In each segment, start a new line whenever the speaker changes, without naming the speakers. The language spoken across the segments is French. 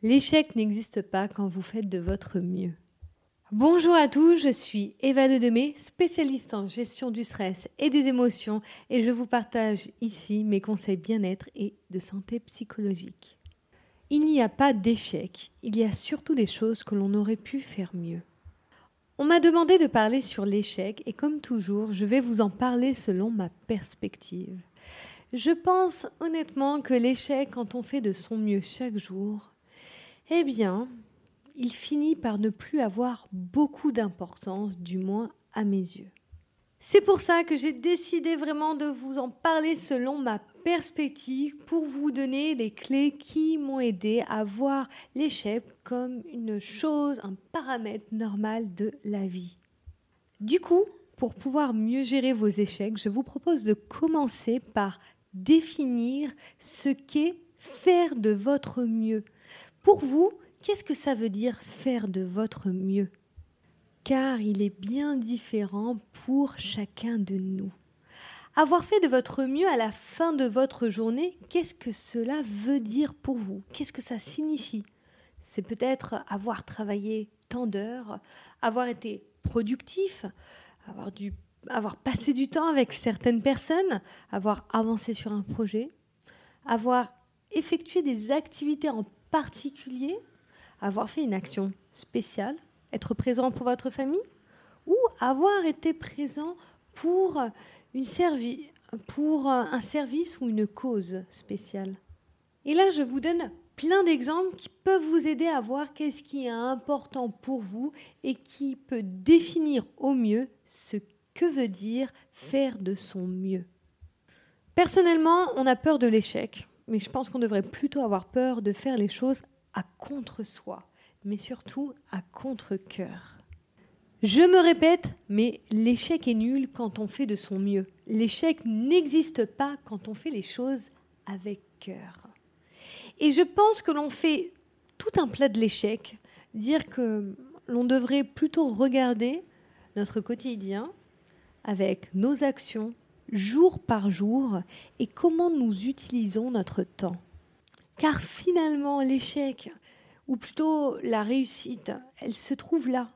L'échec n'existe pas quand vous faites de votre mieux. Bonjour à tous, je suis Eva Demé, spécialiste en gestion du stress et des émotions, et je vous partage ici mes conseils bien-être et de santé psychologique. Il n'y a pas d'échec, il y a surtout des choses que l'on aurait pu faire mieux. On m'a demandé de parler sur l'échec, et comme toujours, je vais vous en parler selon ma perspective. Je pense honnêtement que l'échec, quand on fait de son mieux chaque jour, eh bien, il finit par ne plus avoir beaucoup d'importance, du moins à mes yeux. C'est pour ça que j'ai décidé vraiment de vous en parler selon ma perspective pour vous donner les clés qui m'ont aidé à voir l'échec comme une chose, un paramètre normal de la vie. Du coup, pour pouvoir mieux gérer vos échecs, je vous propose de commencer par définir ce qu'est faire de votre mieux. Pour vous, qu'est-ce que ça veut dire faire de votre mieux? Car il est bien différent pour chacun de nous. Avoir fait de votre mieux à la fin de votre journée, qu'est-ce que cela veut dire pour vous? Qu'est-ce que ça signifie? C'est peut-être avoir travaillé tant d'heures, avoir été productif, avoir, dû, avoir passé du temps avec certaines personnes, avoir avancé sur un projet, avoir effectué des activités en particulier, avoir fait une action spéciale, être présent pour votre famille, ou avoir été présent pour, un service ou une cause spéciale? Et là, je vous donne plein d'exemples qui peuvent vous aider à voir qu'est-ce qui est important pour vous et qui peut définir au mieux ce que veut dire faire de son mieux. Personnellement, on a peur de l'échec mais je pense qu'on devrait plutôt avoir peur de faire les choses à contre-soi, mais surtout à contre-coeur. Je me répète, mais l'échec est nul quand on fait de son mieux. L'échec n'existe pas quand on fait les choses avec cœur. Et je pense que l'on fait tout un plat de l'échec, dire que l'on devrait plutôt regarder notre quotidien avec nos actions, jour par jour et comment nous utilisons notre temps. Car finalement, l'échec, ou plutôt la réussite, elle se trouve là.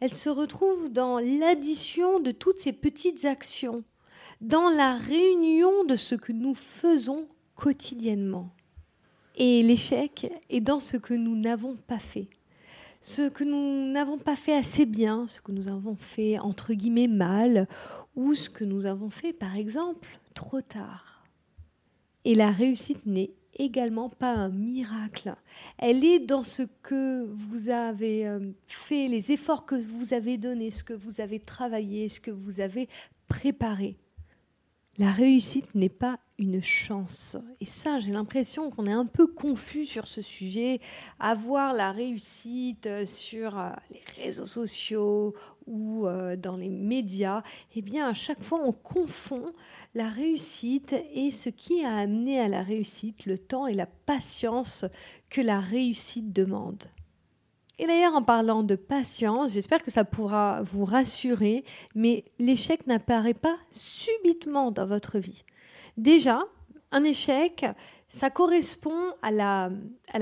Elle se retrouve dans l'addition de toutes ces petites actions, dans la réunion de ce que nous faisons quotidiennement. Et l'échec est dans ce que nous n'avons pas fait. Ce que nous n'avons pas fait assez bien, ce que nous avons fait entre guillemets mal, ou ce que nous avons fait, par exemple, trop tard. Et la réussite n'est également pas un miracle. Elle est dans ce que vous avez euh, fait, les efforts que vous avez donnés, ce que vous avez travaillé, ce que vous avez préparé. La réussite n'est pas une chance. Et ça, j'ai l'impression qu'on est un peu confus sur ce sujet. Avoir la réussite euh, sur euh, les réseaux sociaux ou euh, dans les médias, eh bien, à chaque fois, on confond la réussite et ce qui a amené à la réussite, le temps et la patience que la réussite demande. Et d'ailleurs, en parlant de patience, j'espère que ça pourra vous rassurer, mais l'échec n'apparaît pas subitement dans votre vie. Déjà, un échec, ça correspond à la,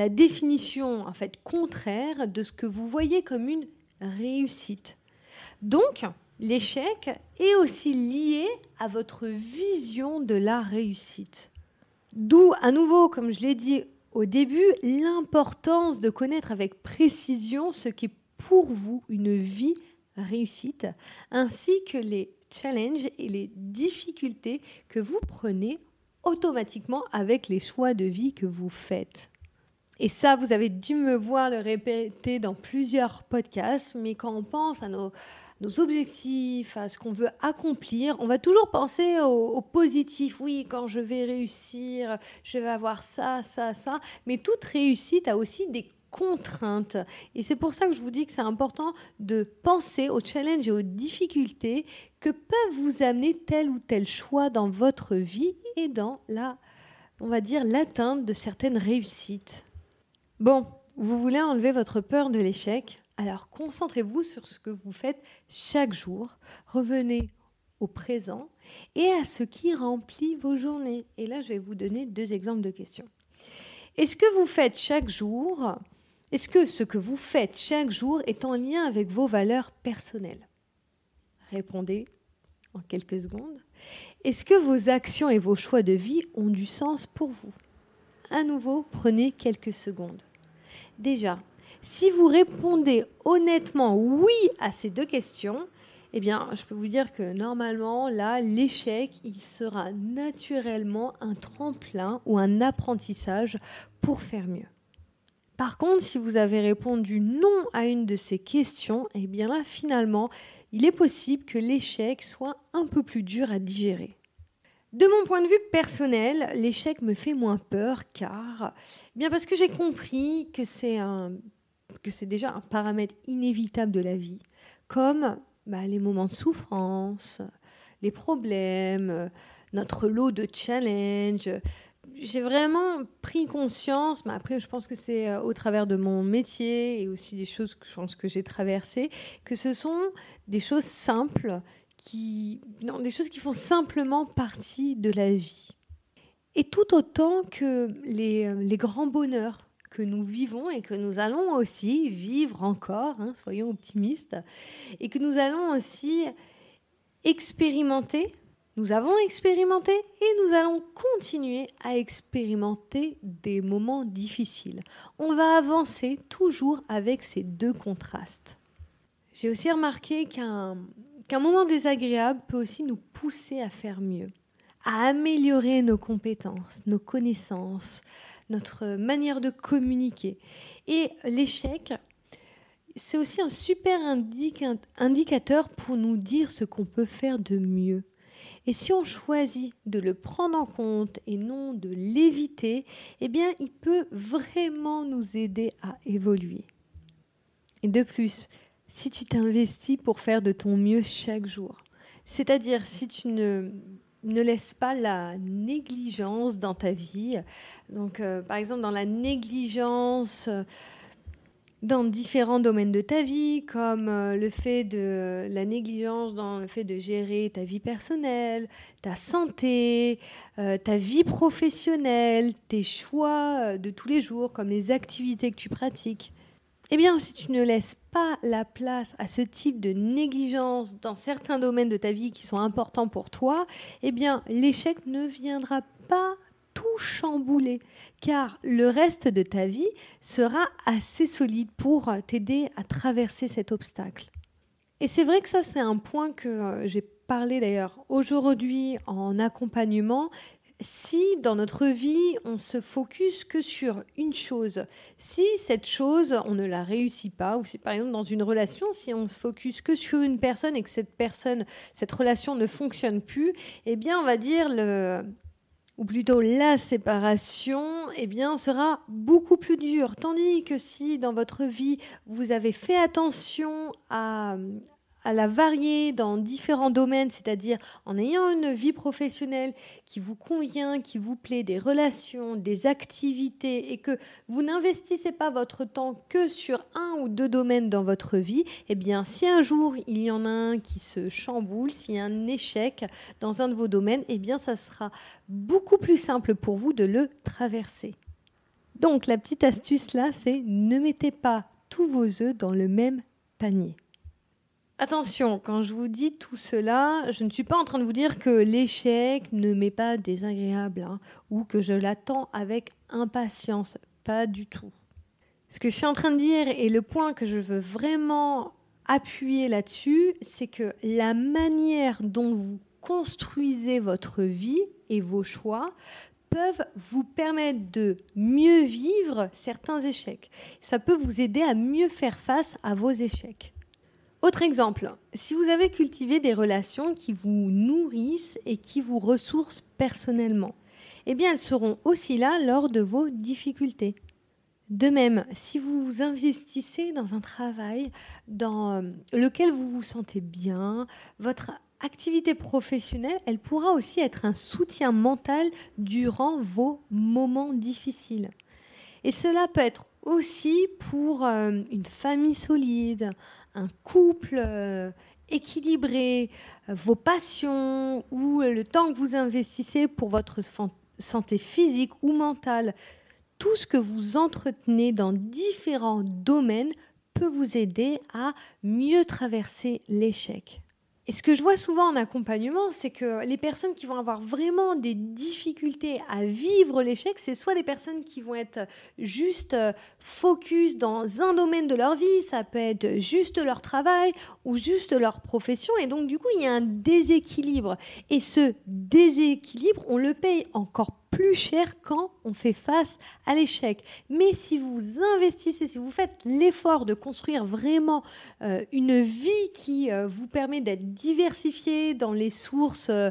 définition en fait contraire de ce que vous voyez comme une réussite. Donc, l'échec est aussi lié à votre vision de la réussite. D'où, à nouveau, comme je l'ai dit au début, l'importance de connaître avec précision ce qu'est pour vous une vie réussite, ainsi que les challenges et les difficultés que vous prenez automatiquement avec les choix de vie que vous faites. Et ça, vous avez dû me voir le répéter dans plusieurs podcasts, mais quand on pense à nos, nos objectifs, à ce qu'on veut accomplir, on va toujours penser au, positif. Oui, quand je vais réussir, je vais avoir ça, ça, ça. Mais toute réussite a aussi des contraintes. Et c'est pour ça que je vous dis que c'est important de penser aux challenges et aux difficultés que peuvent vous amener tel ou tel choix dans votre vie et dans la, on va dire, l'atteinte de certaines réussites. Bon, vous voulez enlever votre peur de l'échec? Alors concentrez-vous sur ce que vous faites chaque jour. Revenez au présent et à ce qui remplit vos journées. Et là, je vais vous donner deux exemples de questions. Est-ce que vous faites chaque jour, est-ce que ce que vous faites chaque jour est en lien avec vos valeurs personnelles? Répondez en quelques secondes. Est-ce que vos actions et vos choix de vie ont du sens pour vous? À nouveau, prenez quelques secondes. Déjà, si vous répondez honnêtement oui à ces deux questions, eh bien, je peux vous dire que normalement, là, l'échec, il sera naturellement un tremplin ou un apprentissage pour faire mieux. Par contre, si vous avez répondu non à une de ces questions, eh bien là, finalement, il est possible que l'échec soit un peu plus dur à digérer. De mon point de vue personnel, l'échec me fait moins peur car, eh bien parce que j'ai compris que c'est un que c'est déjà un paramètre inévitable de la vie, comme bah, les moments de souffrance, les problèmes, notre lot de challenges. J'ai vraiment pris conscience, mais après je pense que c'est euh, au travers de mon métier et aussi des choses que je pense que j'ai traversées, que ce sont des choses simples, qui, non, des choses qui font simplement partie de la vie. Et tout autant que les, euh, les grands bonheurs que nous vivons et que nous allons aussi vivre encore, hein, soyons optimistes, et que nous allons aussi expérimenter. Nous avons expérimenté et nous allons continuer à expérimenter des moments difficiles. On va avancer toujours avec ces deux contrastes. J'ai aussi remarqué qu'un qu'un moment désagréable peut aussi nous pousser à faire mieux, à améliorer nos compétences, nos connaissances, notre manière de communiquer. Et l'échec, c'est aussi un super indicateur pour nous dire ce qu'on peut faire de mieux. Et si on choisit de le prendre en compte et non de l'éviter, eh bien, il peut vraiment nous aider à évoluer. Et de plus, si tu t'investis pour faire de ton mieux chaque jour, c'est-à-dire si tu ne ne laisse pas la négligence dans ta vie. Donc, euh, par exemple, dans la négligence euh, dans différents domaines de ta vie, comme euh, le fait de la négligence dans le fait de gérer ta vie personnelle, ta santé, ta vie professionnelle, tes choix de tous les jours, comme les activités que tu pratiques. Eh bien, si tu ne laisses pas la place à ce type de négligence dans certains domaines de ta vie qui sont importants pour toi, eh bien, l'échec ne viendra pas tout chambouler, car le reste de ta vie sera assez solide pour t'aider à traverser cet obstacle. Et c'est vrai que ça, c'est un point que euh, j'ai parlé d'ailleurs aujourd'hui en accompagnement, si dans notre vie, on se focus que sur une chose, si cette chose, on ne la réussit pas, ou si par exemple dans une relation, si on se focus que sur une personne et que cette personne, cette relation ne fonctionne plus, eh bien, on va dire le, ou plutôt la séparation, eh bien, sera beaucoup plus dure. Tandis que si dans votre vie, vous avez fait attention à, à la varier dans différents domaines, c'est-à-dire en ayant une vie professionnelle qui vous convient, qui vous plaît, des relations, des activités, et que vous n'investissez pas votre temps que sur un ou deux domaines dans votre vie, eh bien, si un jour il y en a un qui se chamboule, s'il y a un échec dans un de vos domaines, eh bien, ça sera beaucoup plus simple pour vous de le traverser. Donc, la petite astuce là, c'est ne mettez pas tous vos œufs dans le même panier. Attention, quand je vous dis tout cela, je ne suis pas en train de vous dire que l'échec ne m'est pas désagréable hein, ou que je l'attends avec impatience. Pas du tout. Ce que je suis en train de dire et le point que je veux vraiment appuyer là-dessus, c'est que la manière dont vous construisez votre vie et vos choix peuvent vous permettre de mieux vivre certains échecs. Ça peut vous aider à mieux faire face à vos échecs. Autre exemple, si vous avez cultivé des relations qui vous nourrissent et qui vous ressourcent personnellement, eh bien elles seront aussi là lors de vos difficultés. De même, si vous vous investissez dans un travail dans euh, lequel vous vous sentez bien, votre activité professionnelle, elle pourra aussi être un soutien mental durant vos moments difficiles. Et cela peut être aussi pour euh, une famille solide, un couple euh, équilibré, euh, vos passions ou le temps que vous investissez pour votre santé physique ou mentale. tout ce que vous entretenez dans différents domaines peut vous aider à mieux traverser l'échec. Et ce que je vois souvent en accompagnement, c'est que les personnes qui vont avoir vraiment des difficultés à vivre l'échec, c'est soit des personnes qui vont être juste euh, focus dans un domaine de leur vie, ça peut être juste leur travail ou juste leur profession, et donc du coup il y a un déséquilibre. Et ce déséquilibre, on le paye encore plus cher quand on fait face à l'échec. Mais si vous investissez, si vous faites l'effort de construire vraiment euh, une vie qui euh, vous permet d'être diversifié dans les sources euh,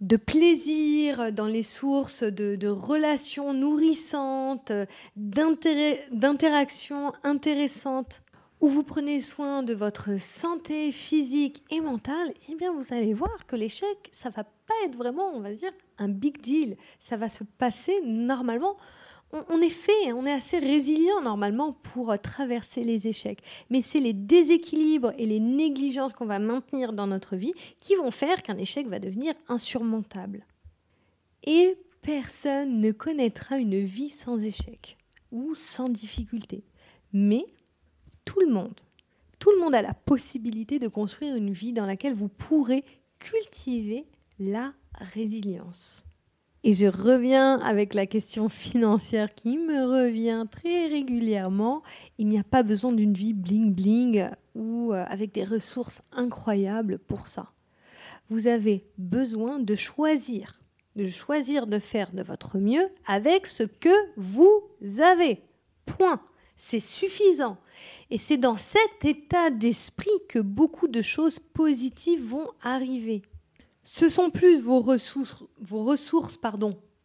de plaisir, dans les sources de, relations nourrissantes, d'interactions intéressantes, où vous prenez soin de votre santé physique et mentale, eh bien vous allez voir que l'échec, ça va pas être vraiment, on va dire, un big deal. Ça va se passer normalement. On, est fait, on est assez résilient normalement pour traverser les échecs. Mais c'est les déséquilibres et les négligences qu'on va maintenir dans notre vie qui vont faire qu'un échec va devenir insurmontable. Et personne ne connaîtra une vie sans échec ou sans difficulté. Mais tout le monde, tout le monde a la possibilité de construire une vie dans laquelle vous pourrez cultiver la résilience. Et je reviens avec la question financière qui me revient très régulièrement. Il n'y a pas besoin d'une vie bling bling ou euh, avec des ressources incroyables pour ça. Vous avez besoin de choisir, de choisir de faire de votre mieux avec ce que vous avez. Point. C'est suffisant. Et c'est dans cet état d'esprit que beaucoup de choses positives vont arriver. Ce sont plus vos ressources,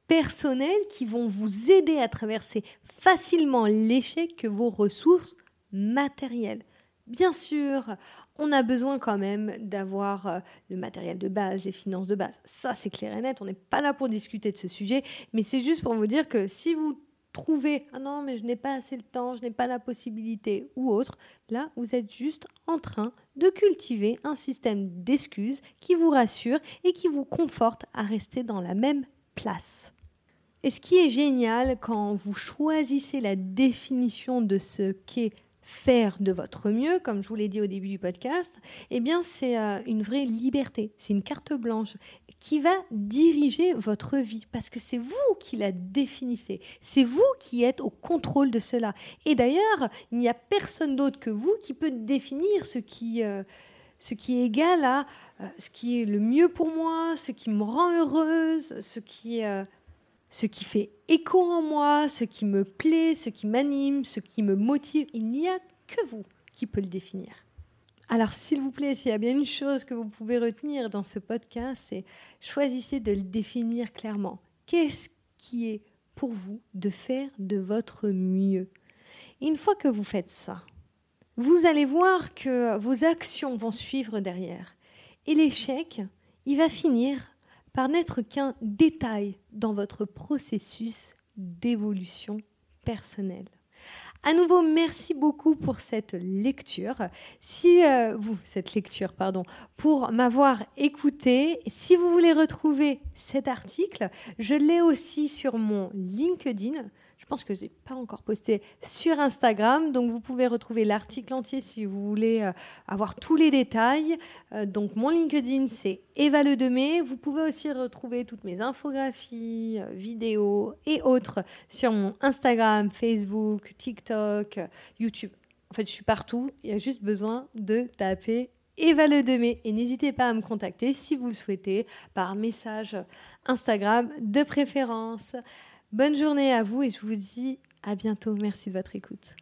personnelles qui vont vous aider à traverser facilement l'échec que vos ressources matérielles. Bien sûr, on a besoin quand même d'avoir euh, le matériel de base, les finances de base. Ça, c'est clair et net. On n'est pas là pour discuter de ce sujet, mais c'est juste pour vous dire que si vous trouver ah non mais je n'ai pas assez de temps, je n'ai pas la possibilité ou autre, là vous êtes juste en train de cultiver un système d'excuses qui vous rassure et qui vous conforte à rester dans la même place. Et ce qui est génial quand vous choisissez la définition de ce qu'est faire de votre mieux, comme je vous l'ai dit au début du podcast, eh bien c'est euh, une vraie liberté, c'est une carte blanche qui va diriger votre vie parce que c'est vous qui la définissez, c'est vous qui êtes au contrôle de cela. Et d'ailleurs, il n'y a personne d'autre que vous qui peut définir ce qui euh, ce qui est égal à euh, ce qui est le mieux pour moi, ce qui me rend heureuse, ce qui ce qui fait écho en moi, ce qui me plaît, ce qui m'anime, ce qui me motive. Il n'y a que vous qui peut le définir. Alors, s'il vous plaît, s'il y a bien une chose que vous pouvez retenir dans ce podcast, c'est choisissez de le définir clairement. Qu'est-ce qui est pour vous de faire de votre mieux? Une fois que vous faites ça, vous allez voir que vos actions vont suivre derrière. Et l'échec, il va finir par n'être qu'un détail dans votre processus d'évolution personnelle. À nouveau, merci beaucoup pour cette lecture. Si euh, vous, cette lecture, pardon, pour m'avoir écouté. Si vous voulez retrouver cet article, je l'ai aussi sur mon LinkedIn. Pense que je n'ai pas encore posté sur Instagram, donc vous pouvez retrouver l'article entier si vous voulez euh, avoir tous les détails. Euh, donc mon LinkedIn, c'est Eva Le. Vous pouvez aussi retrouver toutes mes infographies, euh, vidéos et autres sur mon Instagram, Facebook, TikTok, YouTube. En fait, je suis partout. Il y a juste besoin de taper Eva Le. Et n'hésitez pas à me contacter si vous le souhaitez par message Instagram de préférence. Bonne journée à vous et je vous dis à bientôt. Merci de votre écoute.